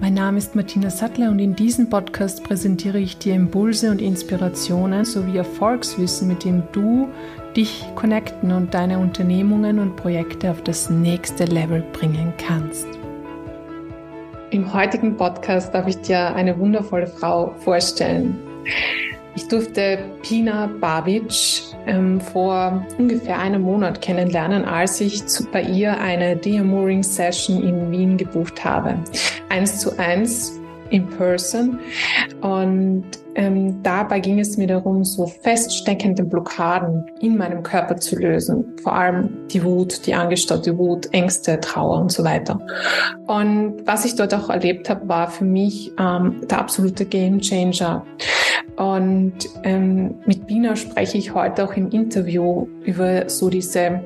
Mein Name ist Martina Sattler und in diesem Podcast präsentiere ich dir Impulse und Inspirationen sowie Erfolgswissen, mit dem du dich connecten und deine Unternehmungen und Projekte auf das nächste Level bringen kannst. Im heutigen Podcast darf ich dir eine wundervolle Frau vorstellen. Ich durfte Pina Babic ähm, vor ungefähr einem Monat kennenlernen, als ich zu, bei ihr eine Deamoring Session in Wien gebucht habe. Eins zu eins in person. Und ähm, dabei ging es mir darum, so feststeckende Blockaden in meinem Körper zu lösen. Vor allem die Wut, die angestaute Wut, Ängste, Trauer und so weiter. Und was ich dort auch erlebt habe, war für mich ähm, der absolute Game Changer. Und ähm, mit Bina spreche ich heute auch im Interview über so diese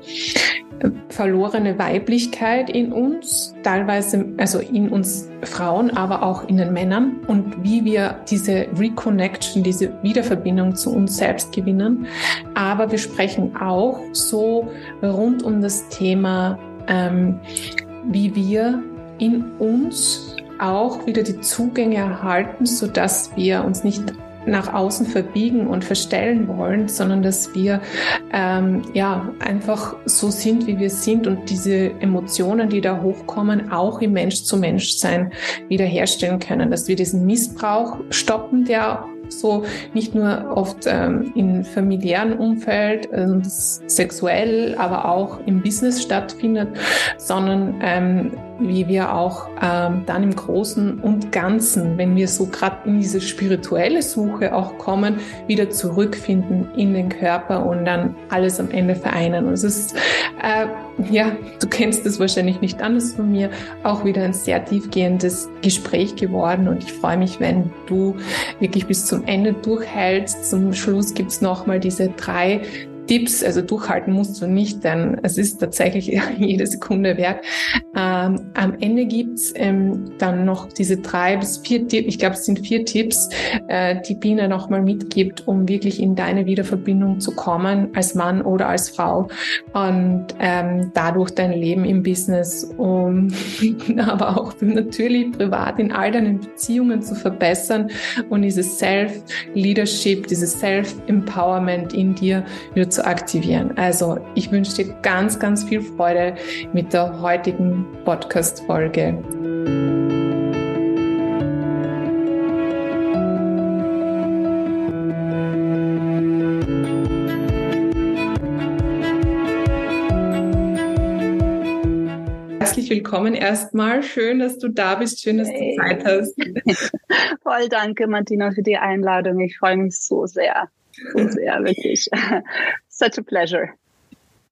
verlorene Weiblichkeit in uns, teilweise also in uns Frauen, aber auch in den Männern und wie wir diese Reconnection, diese Wiederverbindung zu uns selbst gewinnen. Aber wir sprechen auch so rund um das Thema, ähm, wie wir in uns auch wieder die Zugänge erhalten, so dass wir uns nicht nach außen verbiegen und verstellen wollen, sondern dass wir ähm, ja einfach so sind, wie wir sind und diese Emotionen, die da hochkommen, auch im Mensch-zu-Mensch-Sein wiederherstellen können, dass wir diesen Missbrauch stoppen, der so nicht nur oft ähm, im familiären Umfeld, äh, sexuell, aber auch im Business stattfindet, sondern ähm, wie wir auch ähm, dann im Großen und Ganzen, wenn wir so gerade in diese spirituelle Suche auch kommen, wieder zurückfinden in den Körper und dann alles am Ende vereinen. Und es ist, äh, ja, du kennst es wahrscheinlich nicht anders von mir, auch wieder ein sehr tiefgehendes Gespräch geworden und ich freue mich, wenn du wirklich bis zum Ende durchhältst. Zum Schluss gibt's nochmal diese drei Tipps, also durchhalten musst du nicht, denn es ist tatsächlich jede Sekunde wert. Ähm, am Ende gibt's ähm, dann noch diese drei bis vier Tipps, ich glaube es sind vier Tipps, äh, die Biene nochmal mitgibt, um wirklich in deine Wiederverbindung zu kommen, als Mann oder als Frau und ähm, dadurch dein Leben im Business, um aber auch natürlich privat in all deinen Beziehungen zu verbessern und dieses Self-Leadership, dieses Self-Empowerment in dir wieder zu aktivieren. Also ich wünsche dir ganz, ganz viel Freude mit der heutigen Podcast-Folge. Herzlich willkommen erstmal. Schön, dass du da bist. Schön, dass du Zeit hast. Voll danke, Martina, für die Einladung. Ich freue mich so sehr. So sehr, wirklich. Such a pleasure.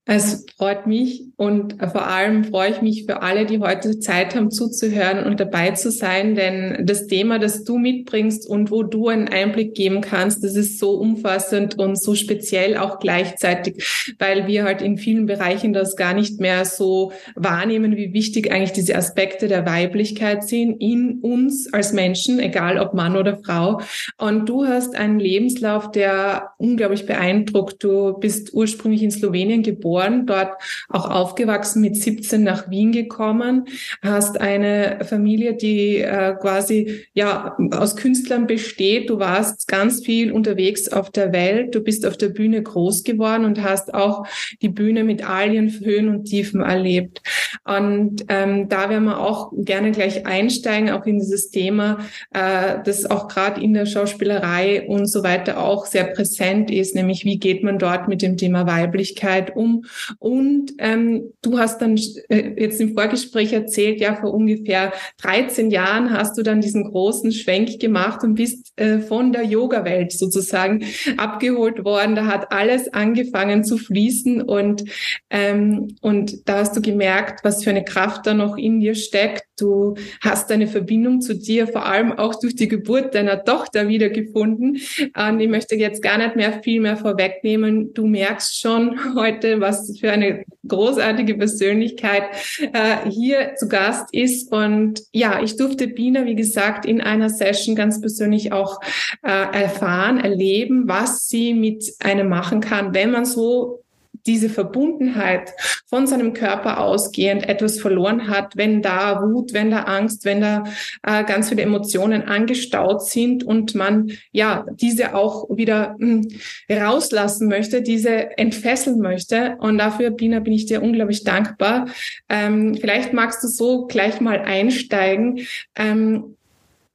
Es freut mich und vor allem freue ich mich für alle, die heute Zeit haben zuzuhören und dabei zu sein, denn das Thema, das du mitbringst und wo du einen Einblick geben kannst, das ist so umfassend und so speziell auch gleichzeitig, weil wir halt in vielen Bereichen das gar nicht mehr so wahrnehmen, wie wichtig eigentlich diese Aspekte der Weiblichkeit sind in uns als Menschen, egal ob Mann oder Frau. Und du hast einen Lebenslauf, der unglaublich beeindruckt. Du bist ursprünglich in Slowenien geboren geboren, dort auch aufgewachsen, mit 17 nach Wien gekommen, hast eine Familie, die äh, quasi ja aus Künstlern besteht. Du warst ganz viel unterwegs auf der Welt, du bist auf der Bühne groß geworden und hast auch die Bühne mit all ihren Höhen und Tiefen erlebt. Und ähm, da werden wir auch gerne gleich einsteigen, auch in dieses Thema, äh, das auch gerade in der Schauspielerei und so weiter auch sehr präsent ist, nämlich wie geht man dort mit dem Thema Weiblichkeit um. Und ähm, du hast dann äh, jetzt im Vorgespräch erzählt, ja, vor ungefähr 13 Jahren hast du dann diesen großen Schwenk gemacht und bist äh, von der Yoga-Welt sozusagen abgeholt worden. Da hat alles angefangen zu fließen und, ähm, und da hast du gemerkt, was für eine Kraft da noch in dir steckt. Du hast eine Verbindung zu dir, vor allem auch durch die Geburt deiner Tochter wiedergefunden. Und ich möchte jetzt gar nicht mehr viel mehr vorwegnehmen. Du merkst schon heute, was für eine großartige Persönlichkeit äh, hier zu Gast ist. Und ja, ich durfte Bina, wie gesagt, in einer Session ganz persönlich auch äh, erfahren, erleben, was sie mit einem machen kann, wenn man so diese Verbundenheit von seinem Körper ausgehend etwas verloren hat, wenn da Wut, wenn da Angst, wenn da äh, ganz viele Emotionen angestaut sind und man ja diese auch wieder mh, hm, rauslassen möchte, diese entfesseln möchte. Und dafür, Bina, bin ich dir unglaublich dankbar. Ähm, vielleicht magst du so gleich mal einsteigen. Ähm,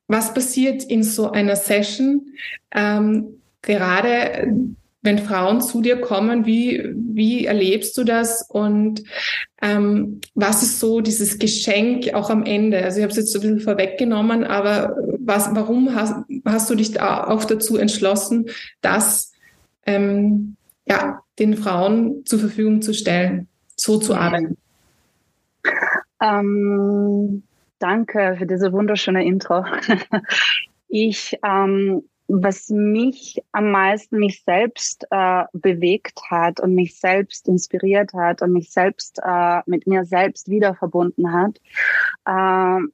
was passiert in so einer Session? Ähm, gerade wenn Frauen zu dir kommen, wie, wie erlebst du das und ähm, was ist so dieses Geschenk auch am Ende? Also ich habe es jetzt so ein bisschen vorweggenommen, aber was, warum hast, hast du dich da auch dazu entschlossen, das ähm, ja, den Frauen zur Verfügung zu stellen, so zu arbeiten? Ähm, danke für diese wunderschöne Intro. ich ähm, was mich am meisten mich selbst äh, bewegt hat und mich selbst inspiriert hat und mich selbst äh, mit mir selbst wieder verbunden hat, äh,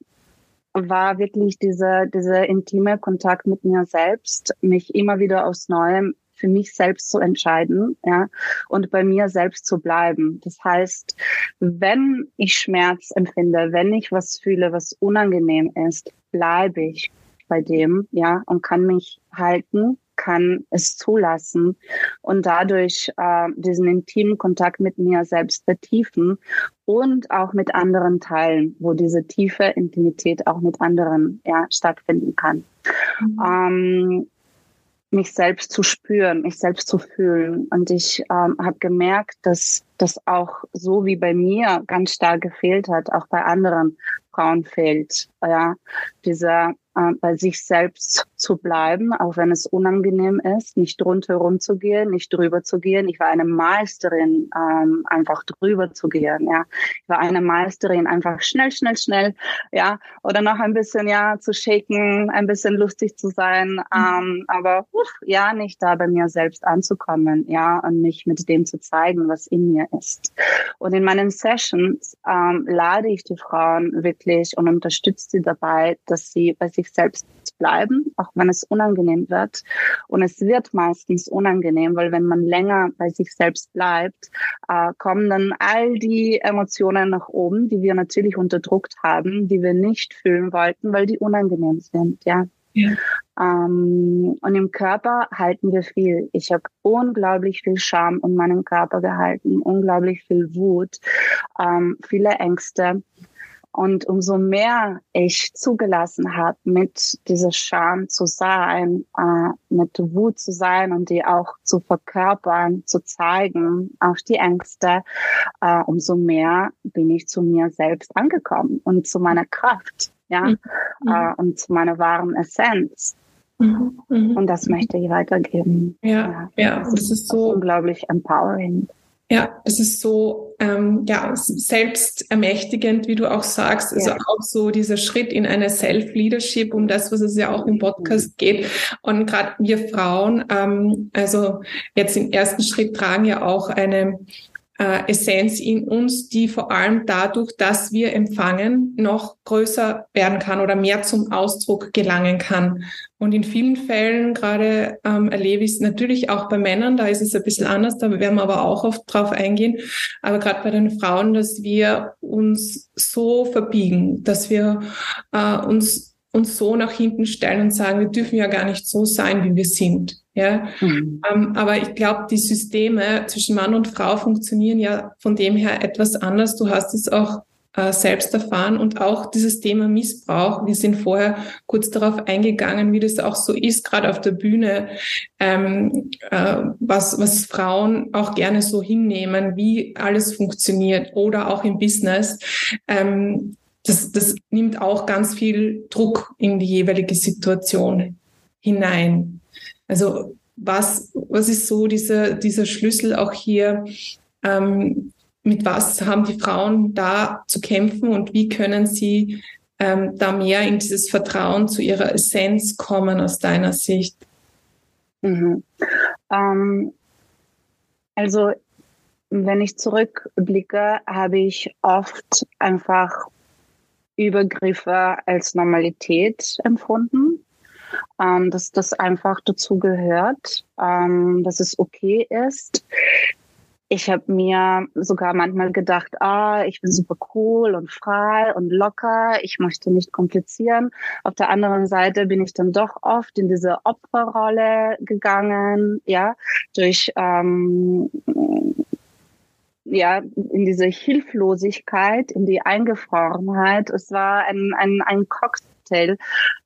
war wirklich dieser dieser intime Kontakt mit mir selbst, mich immer wieder aufs Neue für mich selbst zu entscheiden, ja, und bei mir selbst zu bleiben. Das heißt, wenn ich Schmerz empfinde, wenn ich was fühle, was unangenehm ist, bleibe ich bei dem, ja, und kann mich halten, kann es zulassen und dadurch äh, diesen intimen Kontakt mit mir selbst vertiefen und auch mit anderen teilen, wo diese tiefe Intimität auch mit anderen ja, stattfinden kann. Mhm. Ähm, mich selbst zu spüren, mich selbst zu fühlen. Und ich ähm, habe gemerkt, dass das auch so wie bei mir ganz stark gefehlt hat, auch bei anderen Frauen fehlt. Ja, dieser äh, bei sich selbst zu bleiben, auch wenn es unangenehm ist, nicht rundherum zu gehen, nicht drüber zu gehen. Ich war eine Meisterin, ähm, einfach drüber zu gehen. Ja, ich war eine Meisterin, einfach schnell, schnell, schnell, ja, oder noch ein bisschen ja zu shaken, ein bisschen lustig zu sein, mhm. ähm, aber uff, ja, nicht da bei mir selbst anzukommen, ja, und mich mit dem zu zeigen, was in mir ist. Und in meinen Sessions ähm, lade ich die Frauen wirklich und unterstütze sie dabei, dass sie bei sich sich selbst bleiben, auch wenn es unangenehm wird. Und es wird meistens unangenehm, weil wenn man länger bei sich selbst bleibt, äh, kommen dann all die Emotionen nach oben, die wir natürlich unterdrückt haben, die wir nicht fühlen wollten, weil die unangenehm sind. Ja. ja. Ähm, und im Körper halten wir viel. Ich habe unglaublich viel Scham in meinem Körper gehalten, unglaublich viel Wut, ähm, viele Ängste. Und umso mehr ich zugelassen habe, mit dieser Scham zu sein, äh, mit Wut zu sein und die auch zu verkörpern, zu zeigen, auch die Ängste, äh, umso mehr bin ich zu mir selbst angekommen und zu meiner Kraft, ja, mhm. äh, und zu meiner wahren Essenz. Mhm. Mhm. Und das möchte ich weitergeben. Ja, ja, ja. das ist so unglaublich empowering. Ja, es ist so ähm, ja selbstermächtigend, wie du auch sagst. Also ja. auch so dieser Schritt in eine Self-Leadership, um das, was es ja auch im Podcast geht. Und gerade wir Frauen, ähm, also jetzt im ersten Schritt tragen ja auch eine äh, Essenz in uns, die vor allem dadurch, dass wir empfangen, noch größer werden kann oder mehr zum Ausdruck gelangen kann. Und in vielen Fällen gerade ähm, erlebe ich es natürlich auch bei Männern, da ist es ein bisschen anders, da werden wir aber auch oft drauf eingehen, aber gerade bei den Frauen, dass wir uns so verbiegen, dass wir äh, uns uns so nach hinten stellen und sagen, wir dürfen ja gar nicht so sein, wie wir sind. Ja, mhm. ähm, aber ich glaube, die Systeme zwischen Mann und Frau funktionieren ja von dem her etwas anders. Du hast es auch äh, selbst erfahren und auch dieses Thema Missbrauch. Wir sind vorher kurz darauf eingegangen, wie das auch so ist, gerade auf der Bühne, ähm, äh, was, was Frauen auch gerne so hinnehmen, wie alles funktioniert oder auch im Business. Ähm, das, das nimmt auch ganz viel Druck in die jeweilige Situation hinein. Also was, was ist so dieser, dieser Schlüssel auch hier? Ähm, mit was haben die Frauen da zu kämpfen und wie können sie ähm, da mehr in dieses Vertrauen zu ihrer Essenz kommen aus deiner Sicht? Mhm. Ähm, also wenn ich zurückblicke, habe ich oft einfach Übergriffe als Normalität empfunden ähm, dass das einfach dazu gehört, ähm, dass es okay ist. Ich habe mir sogar manchmal gedacht, ah, ich bin super cool und frei und locker, ich möchte nicht komplizieren. Auf der anderen Seite bin ich dann doch oft in diese Opferrolle gegangen, ja, durch ähm, ja, in diese Hilflosigkeit, in die Eingefrorenheit. Es war ein, ein, ein Cocktail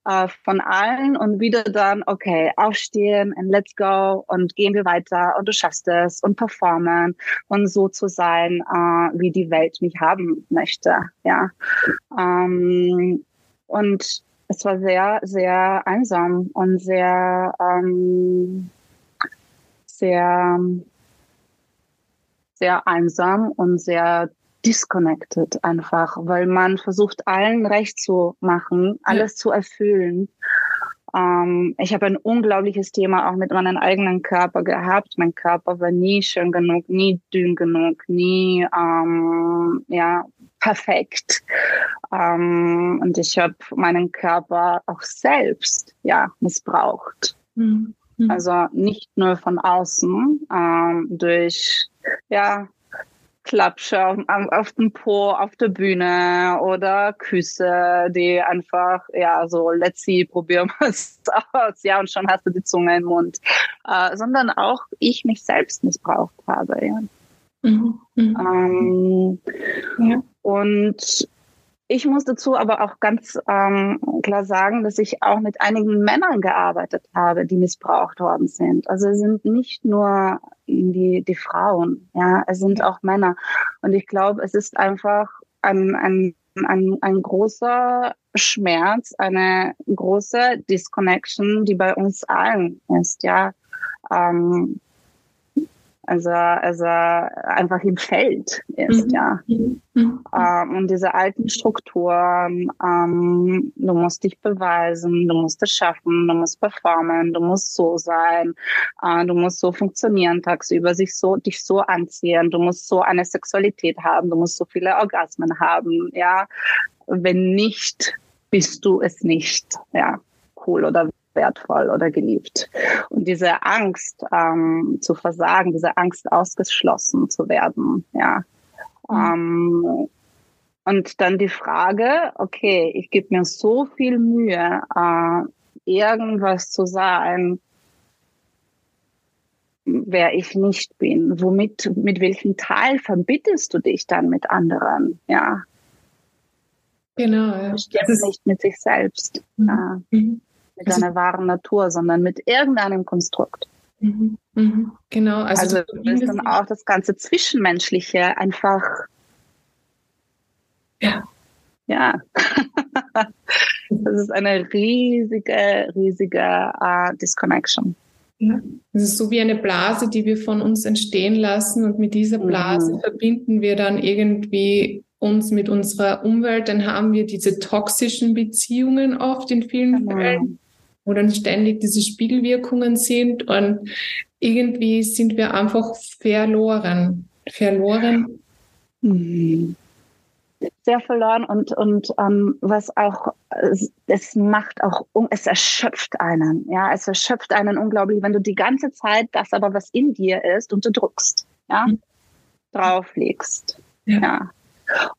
äh, von allen und wieder dann, okay, aufstehen und let's go und gehen wir weiter und du schaffst es und performen und so zu sein, äh, wie die Welt mich haben möchte. Ja. Ähm, und es war sehr, sehr einsam und sehr, ähm, sehr, sehr einsam und sehr disconnected einfach, weil man versucht, allen recht zu machen, alles ja. zu erfüllen. Ähm, ich habe ein unglaubliches Thema auch mit meinem eigenen Körper gehabt. Mein Körper war nie schön genug, nie dünn genug, nie ähm, ja perfekt. Ähm, und ich habe meinen Körper auch selbst ja missbraucht. Mhm. Also nicht nur von außen ähm, durch ja Klatsche auf, auf dem Po auf der Bühne oder Küsse, die einfach, ja, so, let's see, probieren wir es aus, ja, und schon hast du die Zunge im Mund. Äh, sondern auch ich mich selbst missbraucht habe, ja. Mhm. Mhm. Ähm, ja. Und ich muss dazu aber auch ganz ähm, klar sagen, dass ich auch mit einigen Männern gearbeitet habe, die missbraucht worden sind. Also es sind nicht nur die, die Frauen, ja, es sind auch Männer. Und ich glaube, es ist einfach ein, ein, ein, ein großer Schmerz, eine große Disconnection, die bei uns allen ist, ja. Ähm, also, also einfach im Feld ist, mhm. ja. Mhm. Ähm, und diese alten Strukturen, ähm, du musst dich beweisen, du musst es schaffen, du musst performen, du musst so sein, äh, du musst so funktionieren tagsüber, sich so, dich so anziehen, du musst so eine Sexualität haben, du musst so viele Orgasmen haben, ja. Wenn nicht, bist du es nicht, ja. Cool oder wertvoll oder geliebt. Und diese Angst ähm, zu versagen, diese Angst ausgeschlossen zu werden, ja. Mhm. Ähm, und dann die Frage, okay, ich gebe mir so viel Mühe, äh, irgendwas zu sein, wer ich nicht bin. Womit, mit welchem Teil verbittest du dich dann mit anderen? Ja. Genau. Ja. Stimmt nicht mit sich selbst. Mhm. Ja. Mhm mit also, deiner wahren Natur, sondern mit irgendeinem Konstrukt. Mhm, mhm, genau. Also, also du willst dann auch das ganze Zwischenmenschliche einfach. Ja. Ja. das ist eine riesige, riesige uh, Disconnection. Ja. Es ist so wie eine Blase, die wir von uns entstehen lassen und mit dieser Blase mhm. verbinden wir dann irgendwie uns mit unserer Umwelt, dann haben wir diese toxischen Beziehungen oft in vielen genau. Fällen wo dann ständig diese Spiegelwirkungen sind und irgendwie sind wir einfach verloren. Verloren. Mhm. Sehr verloren und, und ähm, was auch, es macht auch, es erschöpft einen. Ja, es erschöpft einen unglaublich, wenn du die ganze Zeit das aber, was in dir ist, unterdrückst. Ja, mhm. drauflegst. Ja. ja.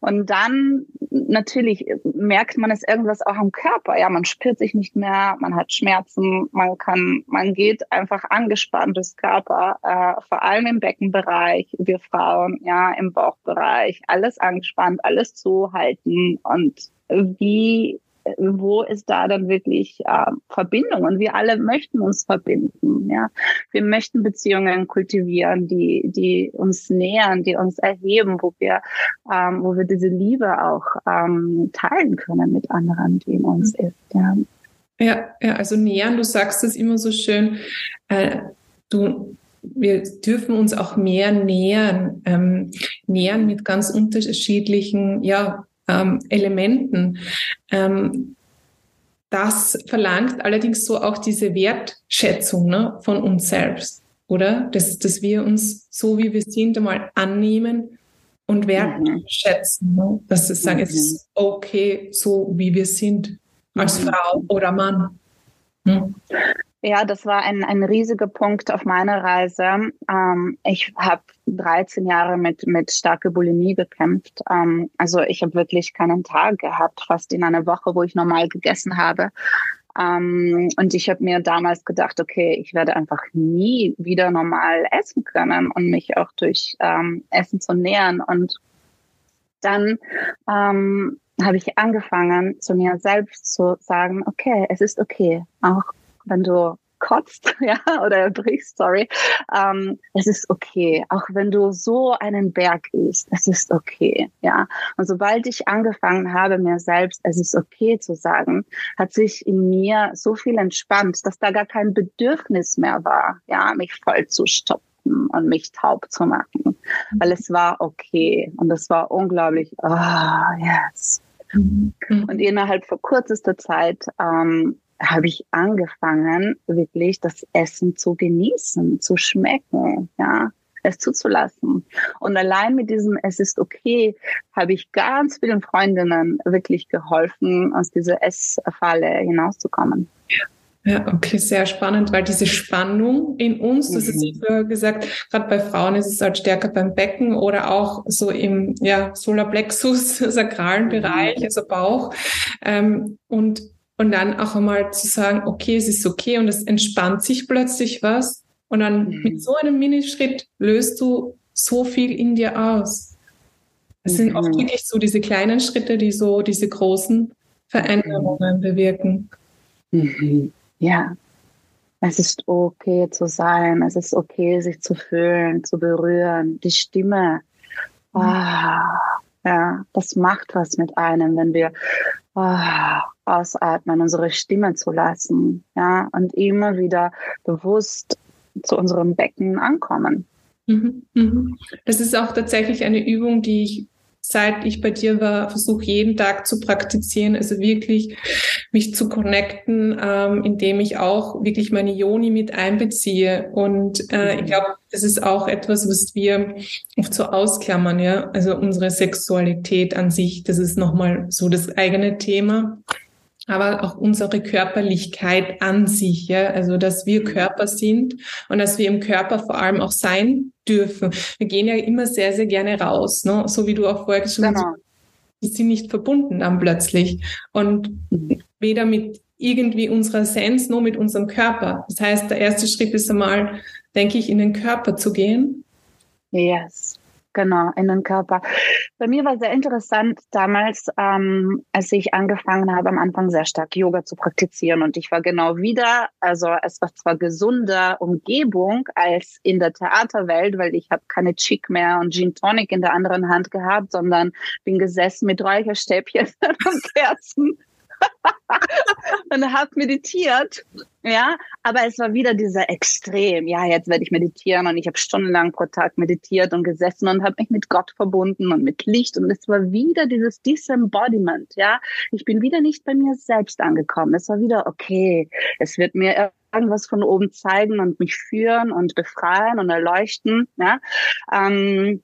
Und dann natürlich merkt man es irgendwas auch am Körper. Ja, man spürt sich nicht mehr, man hat Schmerzen, man kann, man geht einfach angespannt durchs Körper, äh, vor allem im Beckenbereich, wir Frauen, ja, im Bauchbereich, alles angespannt, alles zuhalten und wie wo ist da dann wirklich äh, Verbindung? Und wir alle möchten uns verbinden. Ja, wir möchten Beziehungen kultivieren, die die uns nähern, die uns erheben, wo wir ähm, wo wir diese Liebe auch ähm, teilen können mit anderen, die in uns mhm. ist. Ja. Ja, ja, also nähern. Du sagst es immer so schön. Äh, du wir dürfen uns auch mehr nähern, ähm, nähern mit ganz unterschiedlichen, ja, ähm, Elementen. Ähm, das verlangt allerdings so auch diese Wertschätzung ne, von uns selbst, oder? Dass, dass wir uns so, wie wir sind, einmal annehmen und wertschätzen. Ne? Dass wir sagen, es ist okay, so wie wir sind, als mhm. Frau oder Mann. Hm? Ja, das war ein, ein riesiger Punkt auf meiner Reise. Ähm, ich habe 13 Jahre mit, mit starker Bulimie gekämpft. Ähm, also ich habe wirklich keinen Tag gehabt, fast in einer Woche, wo ich normal gegessen habe. Ähm, und ich habe mir damals gedacht, okay, ich werde einfach nie wieder normal essen können und mich auch durch ähm, Essen zu nähern. Und dann ähm, habe ich angefangen, zu mir selbst zu sagen, okay, es ist okay, auch wenn du kotzt, ja, oder erbrichst, sorry, ähm, es ist okay. Auch wenn du so einen Berg isst, es ist okay, ja. Und sobald ich angefangen habe, mir selbst, es ist okay zu sagen, hat sich in mir so viel entspannt, dass da gar kein Bedürfnis mehr war, ja, mich voll zu stoppen und mich taub zu machen, weil es war okay und es war unglaublich, ah, oh, yes. Mhm. Und innerhalb von kürzester Zeit ähm, habe ich angefangen, wirklich das Essen zu genießen, zu schmecken, ja, es zuzulassen. Und allein mit diesem Es ist okay, habe ich ganz vielen Freundinnen wirklich geholfen, aus dieser Essfalle hinauszukommen. Ja, okay, sehr spannend, weil diese Spannung in uns, das ist mhm. wie gesagt, gerade bei Frauen ist es halt stärker beim Becken oder auch so im ja, Solarplexus, sakralen mhm. Bereich, also Bauch. Ähm, und und dann auch einmal zu sagen, okay, es ist okay und es entspannt sich plötzlich was. Und dann mhm. mit so einem Minischritt löst du so viel in dir aus. Es mhm. sind oft wirklich so diese kleinen Schritte, die so diese großen Veränderungen mhm. bewirken. Mhm. Ja, es ist okay zu sein, es ist okay, sich zu fühlen, zu berühren, die Stimme. Mhm. Ah, ja, das macht was mit einem, wenn wir ah, ausatmen, unsere Stimme zu lassen, ja, und immer wieder bewusst zu unserem Becken ankommen. Mhm, mhm. Das ist auch tatsächlich eine Übung, die ich seit ich bei dir war, versuche jeden Tag zu praktizieren, also wirklich mich zu connecten, ähm, indem ich auch wirklich meine Yoni mit einbeziehe. Und äh, ich glaube, das ist auch etwas, was wir oft so ausklammern, ja. Also unsere Sexualität an sich, das ist nochmal so das eigene Thema aber auch unsere Körperlichkeit an sich, ja, also dass wir Körper sind und dass wir im Körper vor allem auch sein dürfen. Wir gehen ja immer sehr, sehr gerne raus, ne? so wie du auch vorher schon genau. hast, die sind nicht verbunden dann plötzlich und weder mit irgendwie unserer Essenz, nur mit unserem Körper. Das heißt, der erste Schritt ist einmal, denke ich, in den Körper zu gehen. Yes. Genau, in den Körper. Bei mir war sehr interessant damals, ähm, als ich angefangen habe, am Anfang sehr stark Yoga zu praktizieren. Und ich war genau wieder, also es war zwar gesunde Umgebung als in der Theaterwelt, weil ich habe keine Chick mehr und Gin Tonic in der anderen Hand gehabt, sondern bin gesessen mit Räucherstäbchen und Kerzen und habe meditiert, ja, aber es war wieder dieser Extrem, ja, jetzt werde ich meditieren und ich habe stundenlang pro Tag meditiert und gesessen und habe mich mit Gott verbunden und mit Licht. Und es war wieder dieses Disembodiment, ja, ich bin wieder nicht bei mir selbst angekommen, es war wieder okay, es wird mir irgendwas von oben zeigen und mich führen und befreien und erleuchten, ja, ähm,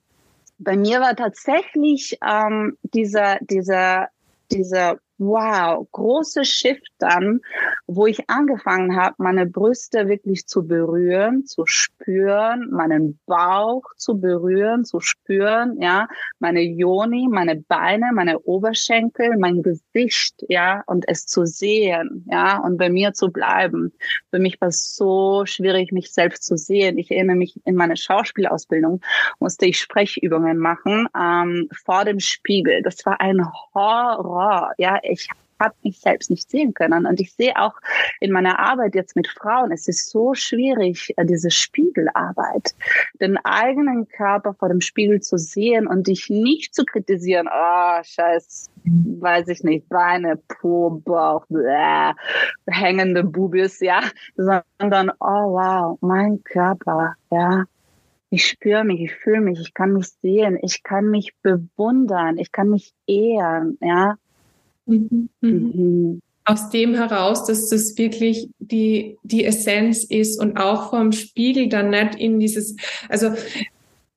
bei mir war tatsächlich ähm, dieser, dieser, dieser wow, große Shift dann, wo ich angefangen habe, meine Brüste wirklich zu berühren, zu spüren, meinen Bauch zu berühren, zu spüren, ja, meine Yoni, meine Beine, meine Oberschenkel, mein Gesicht, ja, und es zu sehen, ja, und bei mir zu bleiben. Für mich war es so schwierig, mich selbst zu sehen. Ich erinnere mich, in meiner Schauspielausbildung musste ich Sprechübungen machen ähm, vor dem Spiegel. Das war ein Horror, ja, ich habe mich selbst nicht sehen können. Und ich sehe auch in meiner Arbeit jetzt mit Frauen, es ist so schwierig, äh, diese Spiegelarbeit, den eigenen Körper vor dem Spiegel zu sehen und dich nicht zu kritisieren, oh, scheiß, weiß ich nicht, Beine, Po, Bauch, bläh, hängende Bubis, ja, sondern, oh wow, mein Körper, ja, ich spüre mich, ich fühle mich, ich kann mich sehen, ich kann mich bewundern, ich kann mich ehren, ja. Mhm. Mhm. Aus dem heraus, dass das wirklich die, die Essenz ist und auch vom Spiegel dann nicht in dieses, also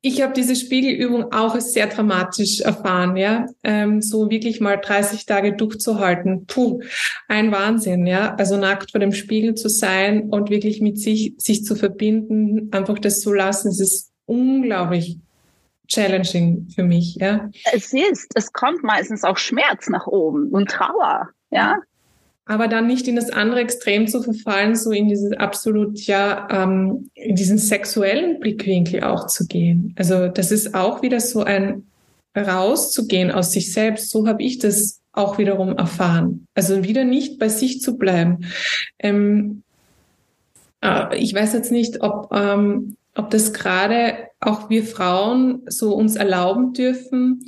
ich habe diese Spiegelübung auch sehr dramatisch erfahren, ja. Ähm, so wirklich mal 30 Tage durchzuhalten. Puh, ein Wahnsinn, ja. Also nackt vor dem Spiegel zu sein und wirklich mit sich, sich zu verbinden, einfach das zu lassen, es ist unglaublich challenging für mich, ja. Es ist, es kommt meistens auch Schmerz nach oben und Trauer, ja. Aber dann nicht in das andere Extrem zu verfallen, so in dieses absolut, ja, ähm, in diesen sexuellen Blickwinkel auch zu gehen. Also das ist auch wieder so ein rauszugehen aus sich selbst. So habe ich das auch wiederum erfahren. Also wieder nicht bei sich zu bleiben. Ähm, äh, ich weiß jetzt nicht, ob ähm, ob das gerade auch wir Frauen so uns erlauben dürfen,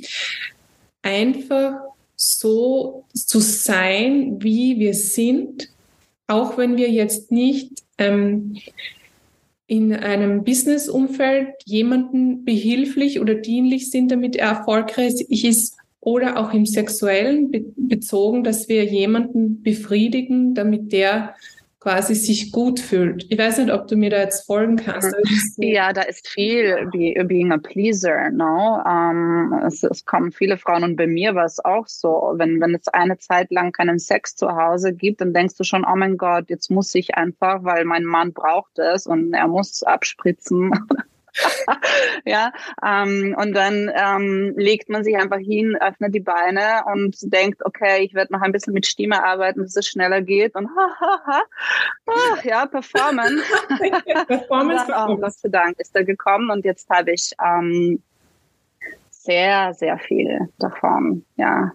einfach so zu sein, wie wir sind, auch wenn wir jetzt nicht ähm, in einem Business-Umfeld jemanden behilflich oder dienlich sind, damit er erfolgreich ist, oder auch im sexuellen be bezogen, dass wir jemanden befriedigen, damit der quasi sich gut fühlt. Ich weiß nicht, ob du mir da jetzt folgen kannst. Ja, da ist viel be, being a pleaser, no? Um, ähm, es, es, kommen viele Frauen und bei mir war es auch so, wenn, wenn es eine Zeit lang keinen Sex zu Hause gibt, dann denkst du schon, oh mein Gott, jetzt muss ich einfach, weil mein Mann braucht es und er muss abspritzen ja, ähm, und dann ähm, legt man sich einfach hin, öffnet die Beine und denkt, okay, ich werde noch ein bisschen mit Stimme arbeiten, dass es schneller geht und ha, ha, ha. Oh, ja, performen. Performance. dann, oh, Gott sei Dank ist er gekommen und jetzt habe ich ähm, sehr, sehr viel davon, ja.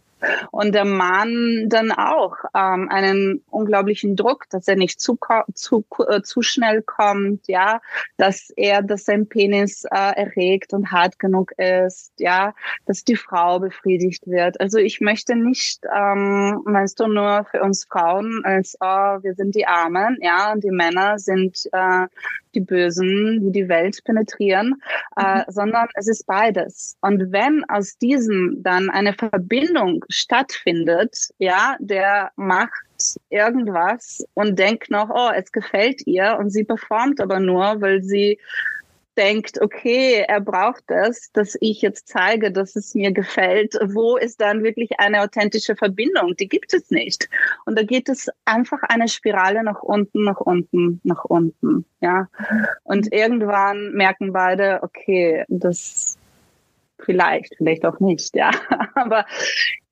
Und der Mann dann auch ähm, einen unglaublichen Druck, dass er nicht zu, zu, äh, zu schnell kommt, ja, dass er, dass sein Penis äh, erregt und hart genug ist, ja, dass die Frau befriedigt wird. Also ich möchte nicht, ähm, meinst du, nur für uns Frauen als, oh, wir sind die Armen, ja, und die Männer sind äh, die Bösen, die die Welt penetrieren, äh, mhm. sondern es ist beides. Und wenn aus diesem dann eine Verbindung stattfindet, ja, der macht irgendwas und denkt noch, oh, es gefällt ihr und sie performt aber nur, weil sie denkt, okay, er braucht das, dass ich jetzt zeige, dass es mir gefällt, wo ist dann wirklich eine authentische Verbindung? Die gibt es nicht. Und da geht es einfach eine Spirale nach unten, nach unten, nach unten, ja. Und irgendwann merken beide, okay, das vielleicht, vielleicht auch nicht, ja. Aber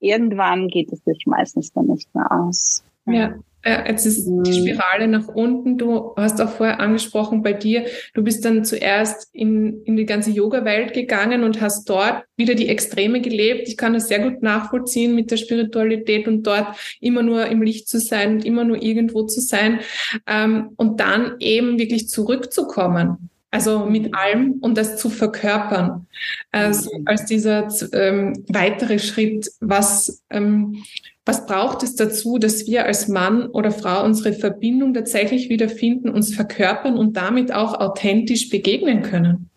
irgendwann geht es sich meistens dann nicht mehr aus. Ja. Äh, jetzt ist die mhm. Spirale nach unten. Du hast auch vorher angesprochen bei dir, du bist dann zuerst in, in die ganze Yoga-Welt gegangen und hast dort wieder die Extreme gelebt. Ich kann das sehr gut nachvollziehen mit der Spiritualität und dort immer nur im Licht zu sein und immer nur irgendwo zu sein ähm, und dann eben wirklich zurückzukommen. Also mit allem und das zu verkörpern. Also als dieser ähm, weitere Schritt, was ähm, was braucht es dazu, dass wir als Mann oder Frau unsere Verbindung tatsächlich wiederfinden, uns verkörpern und damit auch authentisch begegnen können?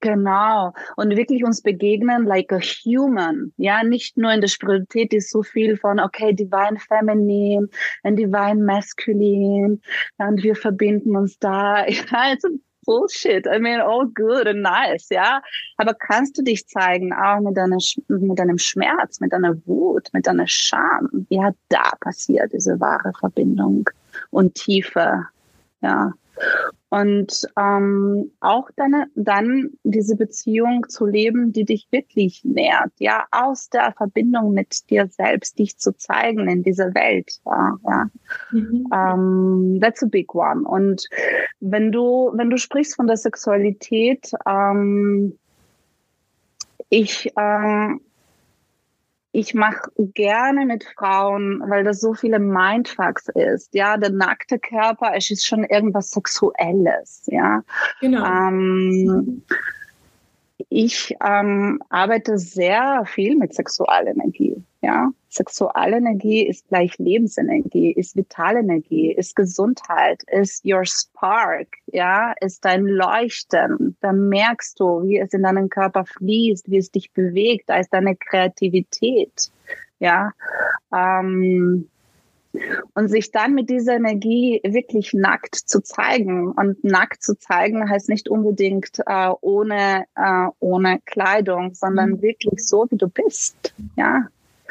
Genau. Und wirklich uns begegnen like a human. Ja, nicht nur in der Spiritualität ist so viel von, okay, divine feminine and divine masculine. Und wir verbinden uns da. Ja, also Bullshit. I mean, all good and nice, ja. Aber kannst du dich zeigen, auch mit, deiner, mit deinem Schmerz, mit deiner Wut, mit deiner Scham? Ja, da passiert diese wahre Verbindung und Tiefe, ja. Und ähm, auch dann, dann diese Beziehung zu leben, die dich wirklich nährt, ja, aus der Verbindung mit dir selbst, dich zu zeigen in dieser Welt, ja, ja. Mhm. Ähm, that's a big one. Und wenn du, wenn du sprichst von der Sexualität, ähm, ich, ähm, ich mache gerne mit Frauen, weil das so viele Mindfucks ist. Ja, der nackte Körper, es ist schon irgendwas Sexuelles. Ja, genau. Ähm, ich ähm, arbeite sehr viel mit Sexualenergie. Ja, Sexualenergie ist gleich Lebensenergie, ist Vitalenergie, ist Gesundheit, ist your spark. Ja, ist dein Leuchten. Da merkst du, wie es in deinen Körper fließt, wie es dich bewegt. Da ist deine Kreativität. Ja, ähm, und sich dann mit dieser Energie wirklich nackt zu zeigen. Und nackt zu zeigen heißt nicht unbedingt äh, ohne, äh, ohne Kleidung, sondern mhm. wirklich so, wie du bist. Ja.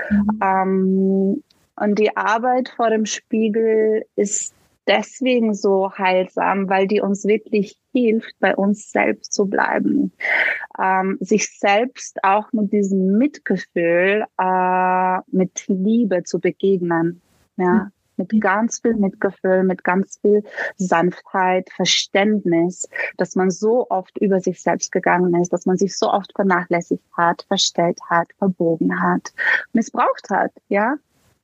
Mhm. Ähm, und die Arbeit vor dem Spiegel ist deswegen so heilsam, weil die uns wirklich hilft, bei uns selbst zu bleiben, ähm, sich selbst auch mit diesem Mitgefühl, äh, mit Liebe zu begegnen. Ja, mit ganz viel Mitgefühl, mit ganz viel Sanftheit, Verständnis, dass man so oft über sich selbst gegangen ist, dass man sich so oft vernachlässigt hat, verstellt hat, verbogen hat, missbraucht hat, ja.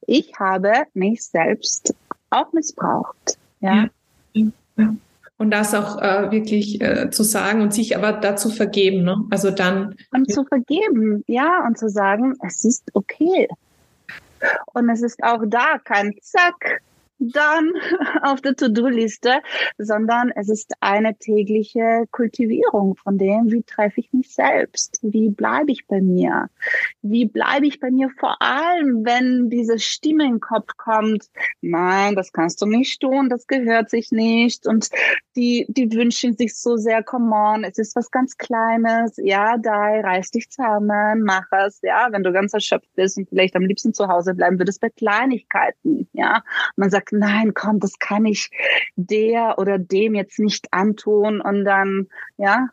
Ich habe mich selbst auch missbraucht, ja. ja. ja. Und das auch äh, wirklich äh, zu sagen und sich aber dazu vergeben, ne? Also dann. Und zu vergeben, ja, und zu sagen, es ist okay. Und es ist auch da kein Zack, dann auf der To-Do-Liste, sondern es ist eine tägliche Kultivierung von dem, wie treffe ich mich selbst, wie bleibe ich bei mir, wie bleibe ich bei mir vor allem, wenn diese Stimme im Kopf kommt, nein, das kannst du nicht tun, das gehört sich nicht. Und die, die wünschen sich so sehr, come on, es ist was ganz Kleines, ja, da reiß dich zusammen, mach es, ja, wenn du ganz erschöpft bist und vielleicht am liebsten zu Hause bleiben würdest bei Kleinigkeiten, ja, man sagt, nein, komm, das kann ich der oder dem jetzt nicht antun und dann, ja,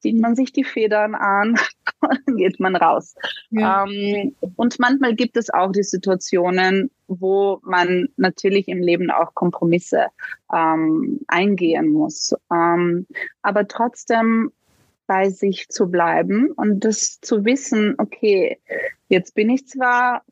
zieht man sich die Federn an und geht man raus. Ja. Ähm, und manchmal gibt es auch die Situationen, wo man natürlich im Leben auch Kompromisse ähm, eingehen muss. Ähm, aber trotzdem bei sich zu bleiben und das zu wissen, okay, jetzt bin ich zwar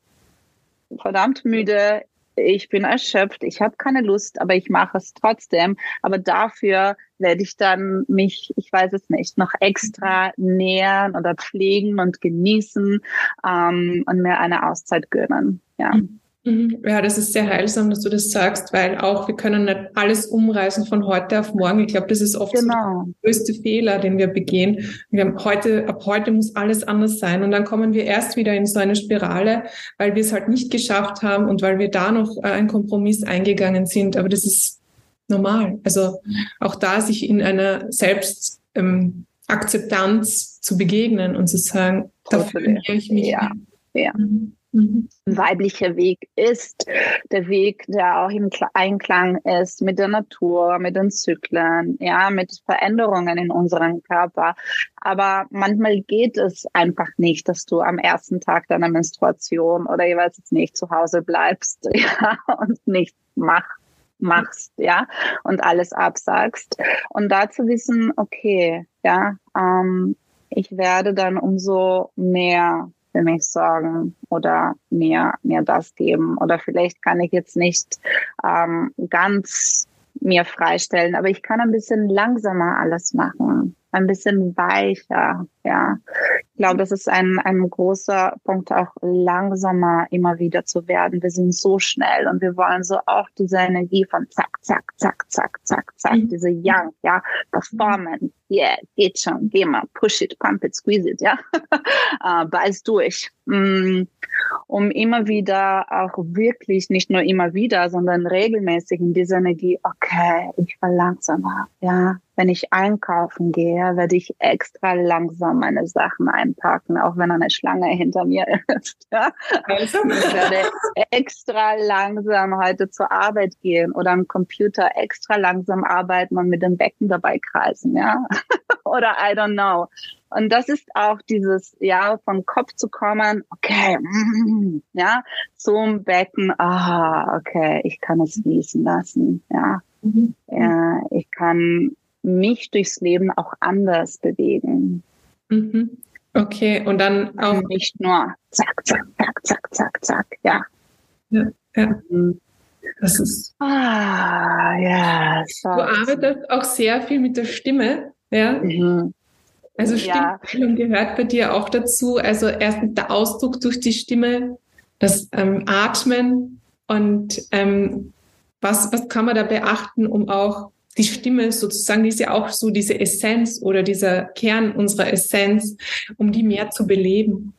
verdammt müde, ich bin erschöpft, ich habe keine Lust, aber ich mache es trotzdem. Aber dafür werde ich dann mich, ich weiß es nicht, noch extra nähern oder pflegen und genießen ähm, und mir eine Auszeit gönnen. Ja. Mhm. Mhm. Ja, das ist sehr heilsam, dass du das sagst, weil auch wir können nicht alles umreißen von heute auf morgen. Ich glaube, das ist oft genau. so der größte Fehler, den wir begehen. Wir haben heute, ab heute muss alles anders sein. Und dann kommen wir erst wieder in so eine Spirale, weil wir es halt nicht geschafft haben und weil wir da noch äh, einen Kompromiss eingegangen sind. Aber das ist normal. Also auch da sich in einer Selbstakzeptanz ähm, zu begegnen und zu sagen, dafür fühle ich mich. Ja, ja. Mhm. Mhm. Weiblicher Weg ist der Weg, der auch im Einklang ist mit der Natur, mit den Zyklen, ja, mit Veränderungen in unserem Körper. Aber manchmal geht es einfach nicht, dass du am ersten Tag deiner Menstruation oder jeweils nicht zu Hause bleibst, ja, und nichts machst machst, ja, und alles absagst. Und da zu wissen, okay, ja, ähm, ich werde dann umso mehr für mich sorgen oder mir, mir das geben. Oder vielleicht kann ich jetzt nicht ähm, ganz mir freistellen, aber ich kann ein bisschen langsamer alles machen, ein bisschen weicher, ja. Ich glaube, das ist ein, ein großer Punkt, auch langsamer immer wieder zu werden. Wir sind so schnell und wir wollen so auch diese Energie von zack, zack, zack, zack, zack, zack, mhm. diese Young, ja, performen, yeah, geht schon, geh mal, push it, pump it, squeeze it, ja, uh, beiß durch. Mm, um immer wieder auch wirklich, nicht nur immer wieder, sondern regelmäßig in dieser Energie, okay, ich war langsamer, ja, wenn ich einkaufen gehe, werde ich extra langsam meine Sachen einpacken, auch wenn eine Schlange hinter mir ist. Ja? Also. Ich werde extra langsam heute zur Arbeit gehen oder am Computer extra langsam arbeiten und mit dem Becken dabei kreisen, ja. oder I don't know. Und das ist auch dieses, ja, vom Kopf zu kommen, okay, mm, ja, zum Becken, ah, okay, ich kann es fließen lassen, ja. Mhm. Ja, ich kann mich durchs Leben auch anders bewegen. Mhm. Okay, und dann auch. Nicht nur zack, zack, zack, zack, zack, zack, ja. Ja, ja. Mhm. Das ist. Ah, ja. So. Du arbeitest auch sehr viel mit der Stimme, ja. Mhm. Also Stimmstellung ja. gehört bei dir auch dazu. Also erstens der Ausdruck durch die Stimme, das ähm, Atmen und ähm, was, was kann man da beachten, um auch die Stimme sozusagen, die ist ja auch so diese Essenz oder dieser Kern unserer Essenz, um die mehr zu beleben.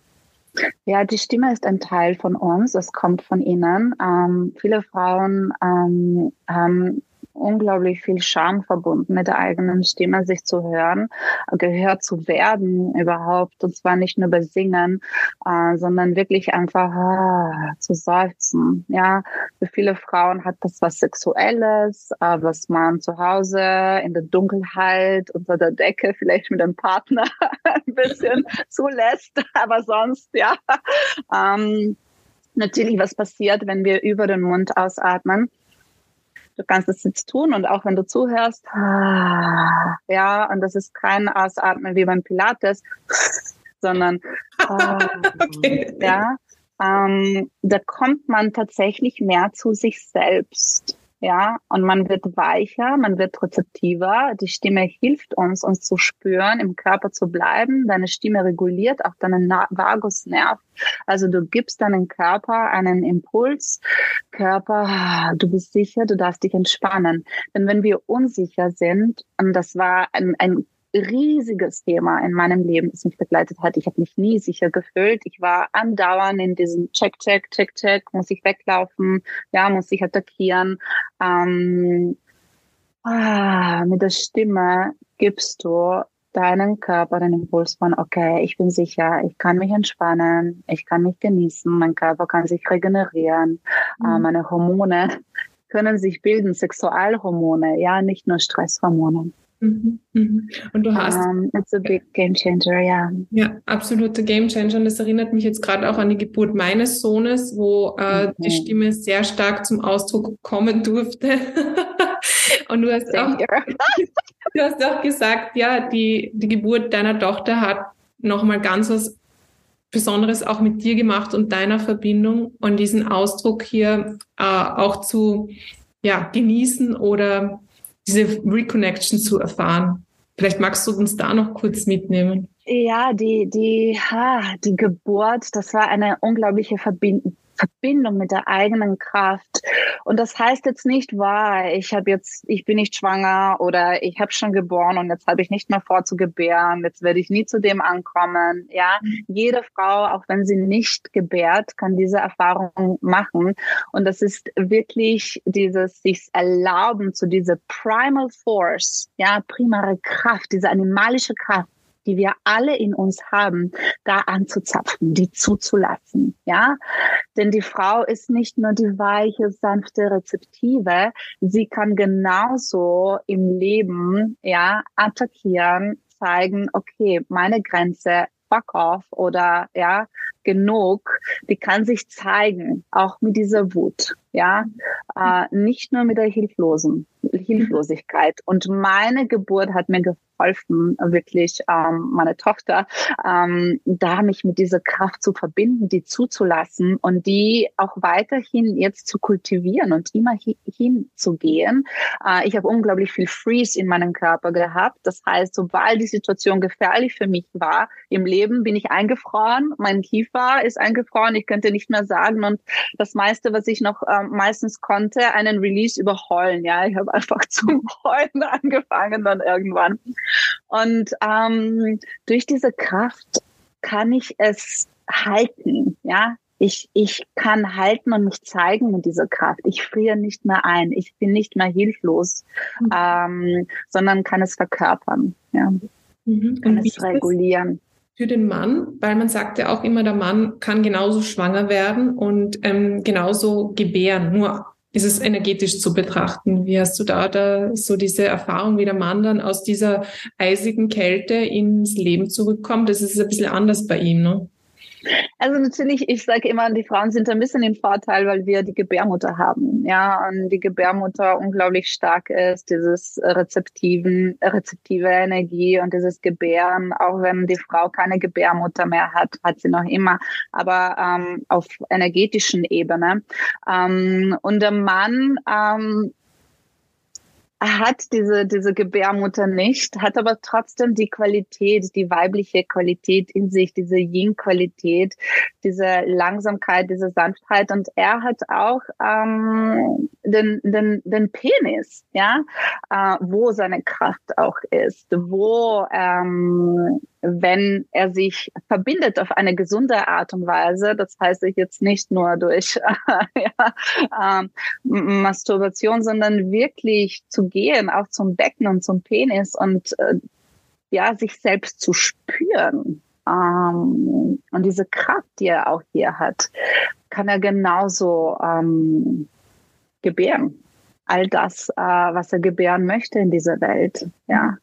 Ja, die Stimme ist ein Teil von uns, es kommt von innen. Ähm, viele Frauen ähm, haben unglaublich viel Scham verbunden mit der eigenen Stimme, sich zu hören, gehört zu werden überhaupt. Und zwar nicht nur bei Singen, äh, sondern wirklich einfach ah, zu seufzen. Ja, für viele Frauen hat das was Sexuelles, äh, was man zu Hause in der Dunkelheit unter der Decke vielleicht mit dem Partner ein bisschen zulässt, aber sonst ja. Ähm, natürlich, was passiert, wenn wir über den Mund ausatmen Du kannst es jetzt tun und auch wenn du zuhörst, ah, ja, und das ist kein Ausatmen wie beim Pilates, sondern okay. ja, ähm, da kommt man tatsächlich mehr zu sich selbst. Ja, und man wird weicher, man wird rezeptiver. Die Stimme hilft uns, uns zu spüren, im Körper zu bleiben. Deine Stimme reguliert auch deinen Vagusnerv. Also du gibst deinem Körper einen Impuls. Körper, du bist sicher, du darfst dich entspannen. Denn wenn wir unsicher sind, und das war ein, ein riesiges Thema in meinem Leben, das mich begleitet hat. Ich habe mich nie sicher gefühlt. Ich war andauernd in diesem Check, Check, Check, Check. Muss ich weglaufen? Ja, muss ich attackieren? Ähm, ah, mit der Stimme gibst du deinen Körper den Impuls von, okay, ich bin sicher, ich kann mich entspannen, ich kann mich genießen, mein Körper kann sich regenerieren, äh, mhm. äh, meine Hormone können sich bilden, Sexualhormone, ja, nicht nur Stresshormone. Mhm, mhm. Und du hast. Um, it's a big game changer, ja. Ja, absolute game changer. Und das erinnert mich jetzt gerade auch an die Geburt meines Sohnes, wo äh, mhm. die Stimme sehr stark zum Ausdruck kommen durfte. Und du hast, auch, du hast auch gesagt, ja, die, die Geburt deiner Tochter hat nochmal ganz was Besonderes auch mit dir gemacht und deiner Verbindung und diesen Ausdruck hier äh, auch zu ja, genießen oder diese Reconnection zu erfahren. Vielleicht magst du uns da noch kurz mitnehmen. Ja, die, die, ha, die Geburt, das war eine unglaubliche Verbindung Verbindung mit der eigenen Kraft. Und das heißt jetzt nicht, wahr, ich habe jetzt, ich bin nicht schwanger oder ich habe schon geboren und jetzt habe ich nicht mehr vor zu gebären, jetzt werde ich nie zu dem ankommen. Ja, jede Frau, auch wenn sie nicht gebärt, kann diese Erfahrung machen. Und das ist wirklich dieses sich erlauben zu dieser Primal Force, ja, primäre Kraft, diese animalische Kraft die wir alle in uns haben, da anzuzapfen, die zuzulassen, ja? Denn die Frau ist nicht nur die weiche, sanfte Rezeptive, sie kann genauso im Leben, ja, attackieren, zeigen, okay, meine Grenze fuck off oder ja, genug, die kann sich zeigen, auch mit dieser Wut. Ja, äh, nicht nur mit der Hilflosen, Hilflosigkeit. Und meine Geburt hat mir geholfen, wirklich ähm, meine Tochter, ähm, da mich mit dieser Kraft zu verbinden, die zuzulassen und die auch weiterhin jetzt zu kultivieren und immer hi hinzugehen. Äh, ich habe unglaublich viel Freeze in meinem Körper gehabt. Das heißt, sobald die Situation gefährlich für mich war im Leben, bin ich eingefroren. Mein Kiefer ist eingefroren. Ich könnte nicht mehr sagen. Und das meiste, was ich noch äh, meistens konnte, einen Release überheulen. Ja, ich habe einfach zum Heulen angefangen dann irgendwann. Und ähm, durch diese Kraft kann ich es halten, ja. Ich, ich kann halten und mich zeigen mit dieser Kraft. Ich friere nicht mehr ein. Ich bin nicht mehr hilflos, mhm. ähm, sondern kann es verkörpern, ja. Mhm. Kann es regulieren für den Mann, weil man sagt ja auch immer, der Mann kann genauso schwanger werden und ähm, genauso gebären. Nur ist es energetisch zu betrachten. Wie hast du da, da so diese Erfahrung, wie der Mann dann aus dieser eisigen Kälte ins Leben zurückkommt? Das ist ein bisschen anders bei ihm, ne? Also natürlich, ich sage immer, die Frauen sind ein bisschen im Vorteil, weil wir die Gebärmutter haben, ja, und die Gebärmutter unglaublich stark ist, dieses rezeptiven, rezeptive Energie und dieses Gebären, auch wenn die Frau keine Gebärmutter mehr hat, hat sie noch immer, aber ähm, auf energetischen Ebene. Ähm, und der Mann ähm, hat diese, diese Gebärmutter nicht, hat aber trotzdem die Qualität, die weibliche Qualität in sich, diese Yin-Qualität, diese Langsamkeit, diese Sanftheit. Und er hat auch ähm, den, den, den Penis, ja, äh, wo seine Kraft auch ist, wo ähm, wenn er sich verbindet auf eine gesunde Art und Weise, das heißt jetzt nicht nur durch ja, ähm, Masturbation, sondern wirklich zu gehen, auch zum Becken und zum Penis und äh, ja, sich selbst zu spüren. Ähm, und diese Kraft, die er auch hier hat, kann er genauso ähm, gebären. All das, äh, was er gebären möchte in dieser Welt. Ja.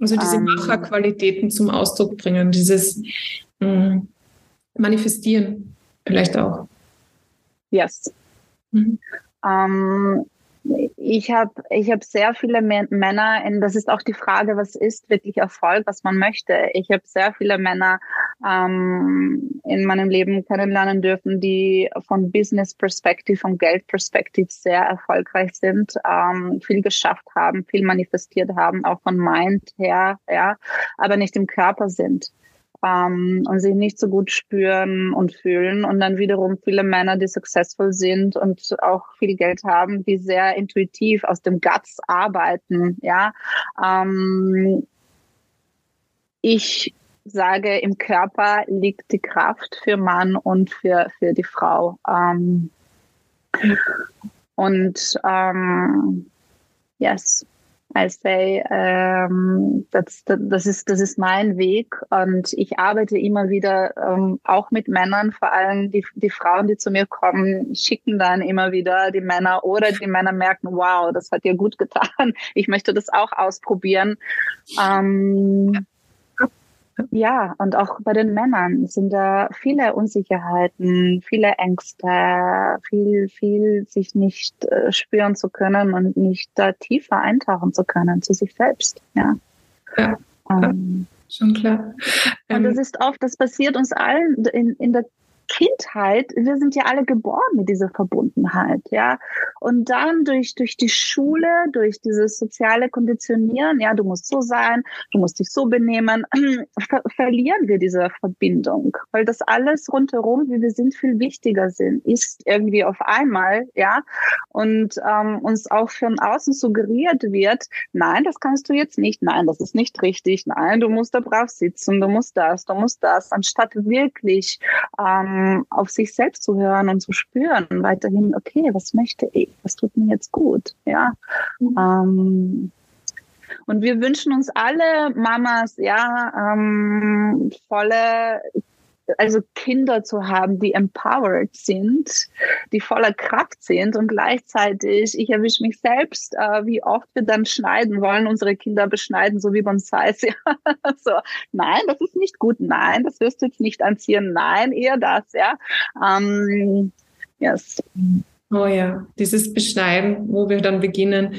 Also diese ähm, Macherqualitäten zum Ausdruck bringen, dieses mh, mm, Manifestieren vielleicht auch. Yes. Mhm. Ähm, ich habe ich hab sehr viele Männer, in, das ist auch die Frage, was ist wirklich Erfolg, was man möchte. Ich habe sehr viele Männer ähm, in meinem Leben kennenlernen dürfen, die von Business Perspective, von Geld Perspective sehr erfolgreich sind, ähm, viel geschafft haben, viel manifestiert haben, auch von Mind her, ja, aber nicht im Körper sind ähm, und sich nicht so gut spüren und fühlen. Und dann wiederum viele Männer, die successful sind und auch viel Geld haben, die sehr intuitiv aus dem Guts arbeiten. Ja, ähm, ich sage, im Körper liegt die Kraft für Mann und für, für die Frau. Ähm, und ähm, yes, I say, ähm, das, das, ist, das ist mein Weg und ich arbeite immer wieder ähm, auch mit Männern, vor allem die, die Frauen, die zu mir kommen, schicken dann immer wieder die Männer oder die Männer merken, wow, das hat dir gut getan, ich möchte das auch ausprobieren. Ähm, ja, und auch bei den Männern sind da viele Unsicherheiten, viele Ängste, viel, viel sich nicht äh, spüren zu können und nicht da tiefer eintauchen zu können zu sich selbst. Ja. Ja. Ähm, schon klar. Und das ähm, ist oft, das passiert uns allen in, in der Kindheit, wir sind ja alle geboren mit dieser Verbundenheit, ja. Und dann durch, durch die Schule, durch dieses soziale Konditionieren, ja, du musst so sein, du musst dich so benehmen, ver verlieren wir diese Verbindung. Weil das alles rundherum, wie wir sind, viel wichtiger sind, ist irgendwie auf einmal, ja. Und ähm, uns auch von außen suggeriert wird, nein, das kannst du jetzt nicht, nein, das ist nicht richtig, nein, du musst da brav sitzen, du musst das, du musst das, anstatt wirklich ähm, ähm, auf sich selbst zu hören und zu spüren, weiterhin, okay, was möchte ich, was tut mir jetzt gut, ja. Mhm. Ähm, und wir wünschen uns alle Mamas, ja, ähm, volle also Kinder zu haben, die empowered sind, die voller Kraft sind und gleichzeitig, ich erwische mich selbst, äh, wie oft wir dann schneiden wollen, unsere Kinder beschneiden, so wie Bonsais. Ja. so, nein, das ist nicht gut, nein, das wirst du jetzt nicht anziehen, nein, eher das, ja. Ähm, yes. Oh ja, dieses Beschneiden, wo wir dann beginnen,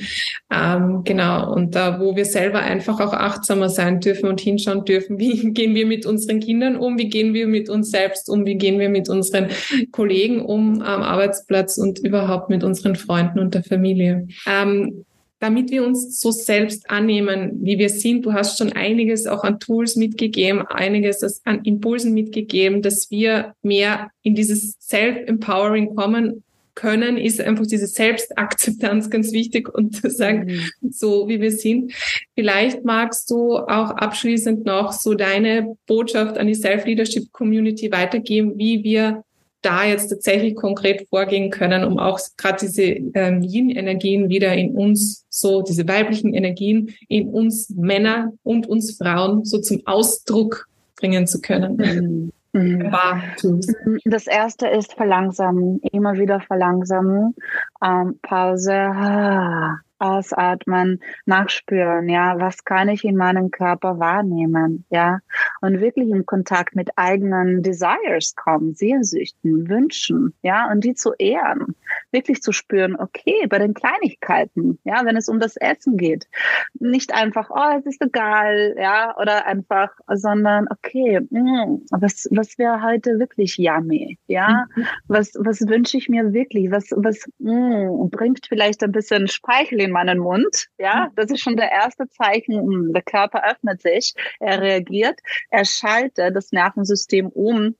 ähm, genau, und da, wo wir selber einfach auch achtsamer sein dürfen und hinschauen dürfen, wie gehen wir mit unseren Kindern um, wie gehen wir mit uns selbst um, wie gehen wir mit unseren Kollegen um am Arbeitsplatz und überhaupt mit unseren Freunden und der Familie. Ähm, damit wir uns so selbst annehmen, wie wir sind. Du hast schon einiges auch an Tools mitgegeben, einiges an Impulsen mitgegeben, dass wir mehr in dieses Self-Empowering kommen können, ist einfach diese Selbstakzeptanz ganz wichtig und zu sagen, mhm. so wie wir sind. Vielleicht magst du auch abschließend noch so deine Botschaft an die Self-Leadership Community weitergeben, wie wir da jetzt tatsächlich konkret vorgehen können, um auch gerade diese ähm, Yin-Energien wieder in uns, so diese weiblichen Energien in uns Männer und uns Frauen so zum Ausdruck bringen zu können. Mhm. Das erste ist verlangsamen, immer wieder verlangsamen, ähm, Pause, ah, ausatmen, nachspüren, ja, was kann ich in meinem Körper wahrnehmen, ja, und wirklich in Kontakt mit eigenen Desires kommen, Sehnsüchten, Wünschen, ja, und die zu ehren, wirklich zu spüren, okay, bei den Kleinigkeiten, ja, wenn es um das Essen geht, nicht einfach, oh, es ist egal, ja, oder einfach, sondern okay, mh, mm, was, was wäre heute wirklich yummy, ja, mhm. was, was wünsche ich mir wirklich, was, was mh, mm, bringt vielleicht ein bisschen Speichel in meinen Mund. Ja, mhm. das ist schon der erste Zeichen. Hm, der Körper öffnet sich, er reagiert, er schaltet das Nervensystem um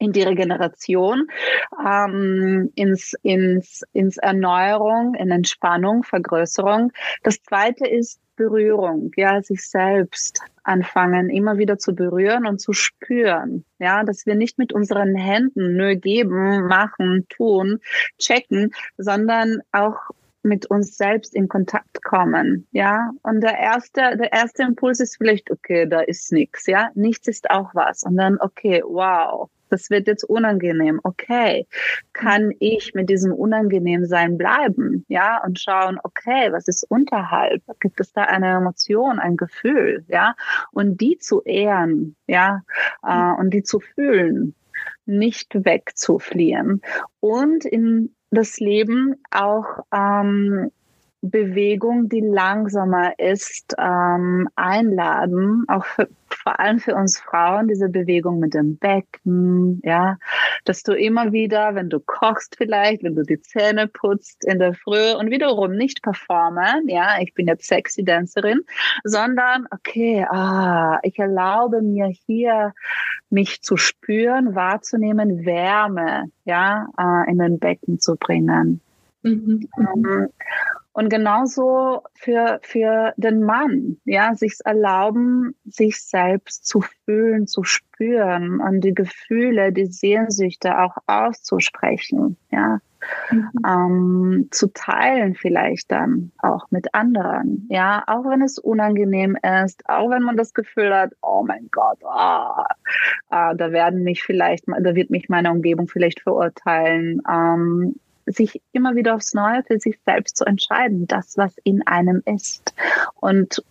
in die Regeneration, ähm, ins, ins, ins Erneuerung, in Entspannung, Vergrößerung. Das zweite ist Berührung, ja, sich selbst anfangen, immer wieder zu berühren und zu spüren, ja, dass wir nicht mit unseren Händen nur geben, machen, tun, checken, sondern auch mit uns selbst in Kontakt kommen, ja. Und der erste, der erste Impuls ist vielleicht, okay, da ist nichts, ja. Nichts ist auch was. Und dann, okay, wow, das wird jetzt unangenehm. Okay, kann ich mit diesem Unangenehmsein bleiben? Ja, und schauen, okay, was ist unterhalb? Gibt es da eine Emotion, ein Gefühl? Ja, und die zu ehren, ja, äh, und die zu fühlen, nicht wegzufliehen und in das Leben auch ähm, Bewegung, die langsamer ist, ähm, einladen, auch für, vor allem für uns Frauen, diese Bewegung mit dem Becken, ja, dass du immer wieder, wenn du kochst vielleicht, wenn du die Zähne putzt in der Früh und wiederum nicht performen, ja, ich bin jetzt sexy Dancerin, sondern okay, ah, ich erlaube mir hier mich zu spüren, wahrzunehmen, Wärme, ja, äh, in den Becken zu bringen. Mhm. Ähm, und genauso für, für den Mann, ja, sich erlauben, sich selbst zu fühlen, zu spüren und die Gefühle, die Sehnsüchte auch auszusprechen, ja. Mhm. Ähm, zu teilen vielleicht dann auch mit anderen, ja, auch wenn es unangenehm ist, auch wenn man das Gefühl hat, oh mein Gott, ah, ah, da werden mich vielleicht, da wird mich meine Umgebung vielleicht verurteilen, ähm, sich immer wieder aufs Neue für sich selbst zu entscheiden, das, was in einem ist. Und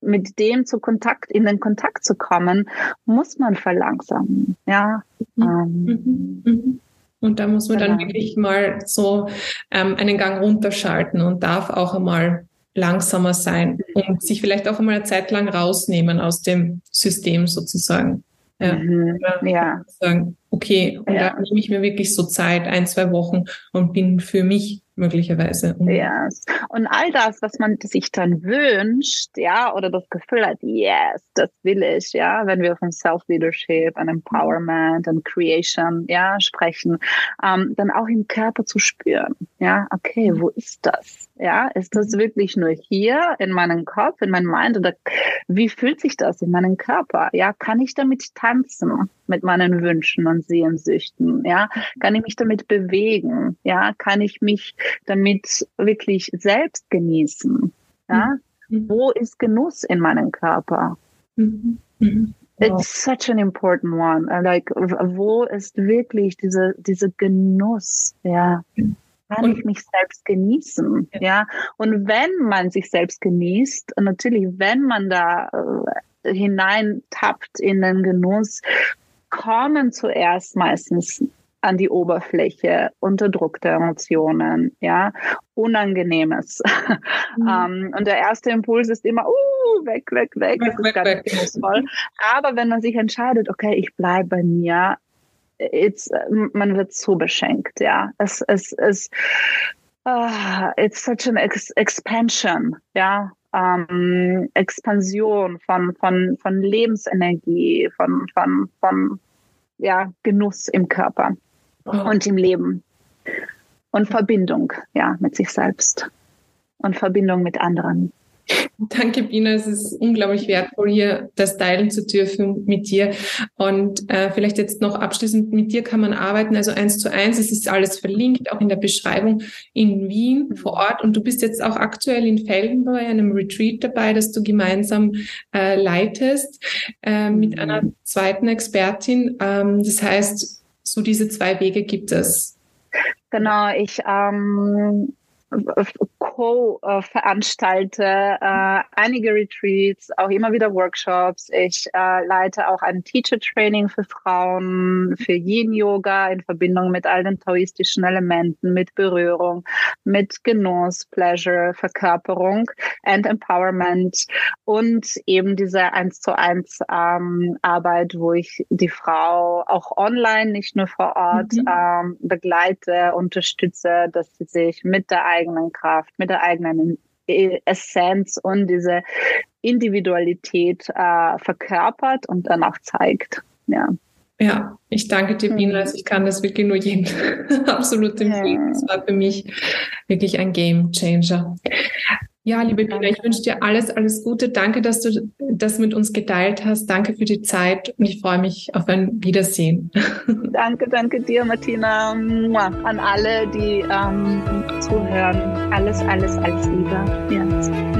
mit dem zu Kontakt, in den Kontakt zu kommen, muss man verlangsamen. Ja. Mhm. Ähm, mhm. mhm. Und da muss man dann genau. wirklich mal so ähm, einen Gang runterschalten und darf auch einmal langsamer sein und sich vielleicht auch einmal eine Zeit lang rausnehmen aus dem System sozusagen. Ja. Mhm. ja. Sagen, okay, und ja. da nehme ich mir wirklich so Zeit, ein, zwei Wochen und bin für mich möglicherweise. Yes. Und all das, was man sich dann wünscht, ja, oder das Gefühl hat, yes, das will ich, ja, wenn wir von Self-Leadership und Empowerment und Creation, ja, sprechen, ähm, dann auch im Körper zu spüren, ja, okay, wo ist das? Ja, ist das mhm. wirklich nur hier in meinem Kopf, in meinem Mind oder wie fühlt sich das in meinem Körper? Ja, kann ich damit tanzen mit meinen Wünschen und Sehnsüchten? Ja, kann ich mich damit bewegen? Ja, kann ich mich damit wirklich selbst genießen? Ja, mhm. wo ist Genuss in meinem Körper? Mhm. Mhm. It's such an important one. Like, wo ist wirklich diese, diese Genuss? Ja kann und, ich mich selbst genießen? Ja. ja. Und wenn man sich selbst genießt, natürlich, wenn man da äh, hineintappt in den Genuss, kommen zuerst meistens an die Oberfläche, unterdrückte Emotionen, ja, Unangenehmes. Mhm. um, und der erste Impuls ist immer, uh, weg, weg, weg, weg das ist ganz genussvoll. Aber wenn man sich entscheidet, okay, ich bleibe bei mir, it's, man wird so beschenkt, ja. Es, es, es, uh, it's such an ex expansion, ja. Um, Expansion von, von, von Lebensenergie, von, von, von ja, Genuss im Körper oh. und im Leben. Und Verbindung, ja, mit sich selbst. Und Verbindung mit anderen. Danke, Bina. Es ist unglaublich wertvoll, hier das teilen zu dürfen mit dir. Und äh, vielleicht jetzt noch abschließend, mit dir kann man arbeiten, also eins zu eins. Es ist alles verlinkt, auch in der Beschreibung in Wien vor Ort. Und du bist jetzt auch aktuell in Felden bei einem Retreat dabei, das du gemeinsam äh, leitest äh, mit einer zweiten Expertin. Ähm, das heißt, so diese zwei Wege gibt es. Genau, ich ähm co-veranstalte äh, einige Retreats, auch immer wieder Workshops. Ich äh, leite auch ein Teacher-Training für Frauen, für Yin-Yoga in Verbindung mit all den taoistischen Elementen, mit Berührung, mit Genuss, Pleasure, Verkörperung and Empowerment und eben diese eins zu eins ähm, Arbeit, wo ich die Frau auch online, nicht nur vor Ort, mhm. ähm, begleite, unterstütze, dass sie sich mit der eigenen eigenen Kraft, mit der eigenen Essenz und diese Individualität äh, verkörpert und dann auch zeigt. Ja. Ja, ich danke dir, Bina. Also ich kann das wirklich nur jedem absolut empfehlen. Das war für mich wirklich ein Game Changer. Ja, liebe Bina, ich wünsche dir alles, alles Gute. Danke, dass du das mit uns geteilt hast. Danke für die Zeit und ich freue mich auf ein Wiedersehen. Danke, danke dir, Martina. An alle, die ähm, zuhören. Alles, alles, alles Liebe. Ja.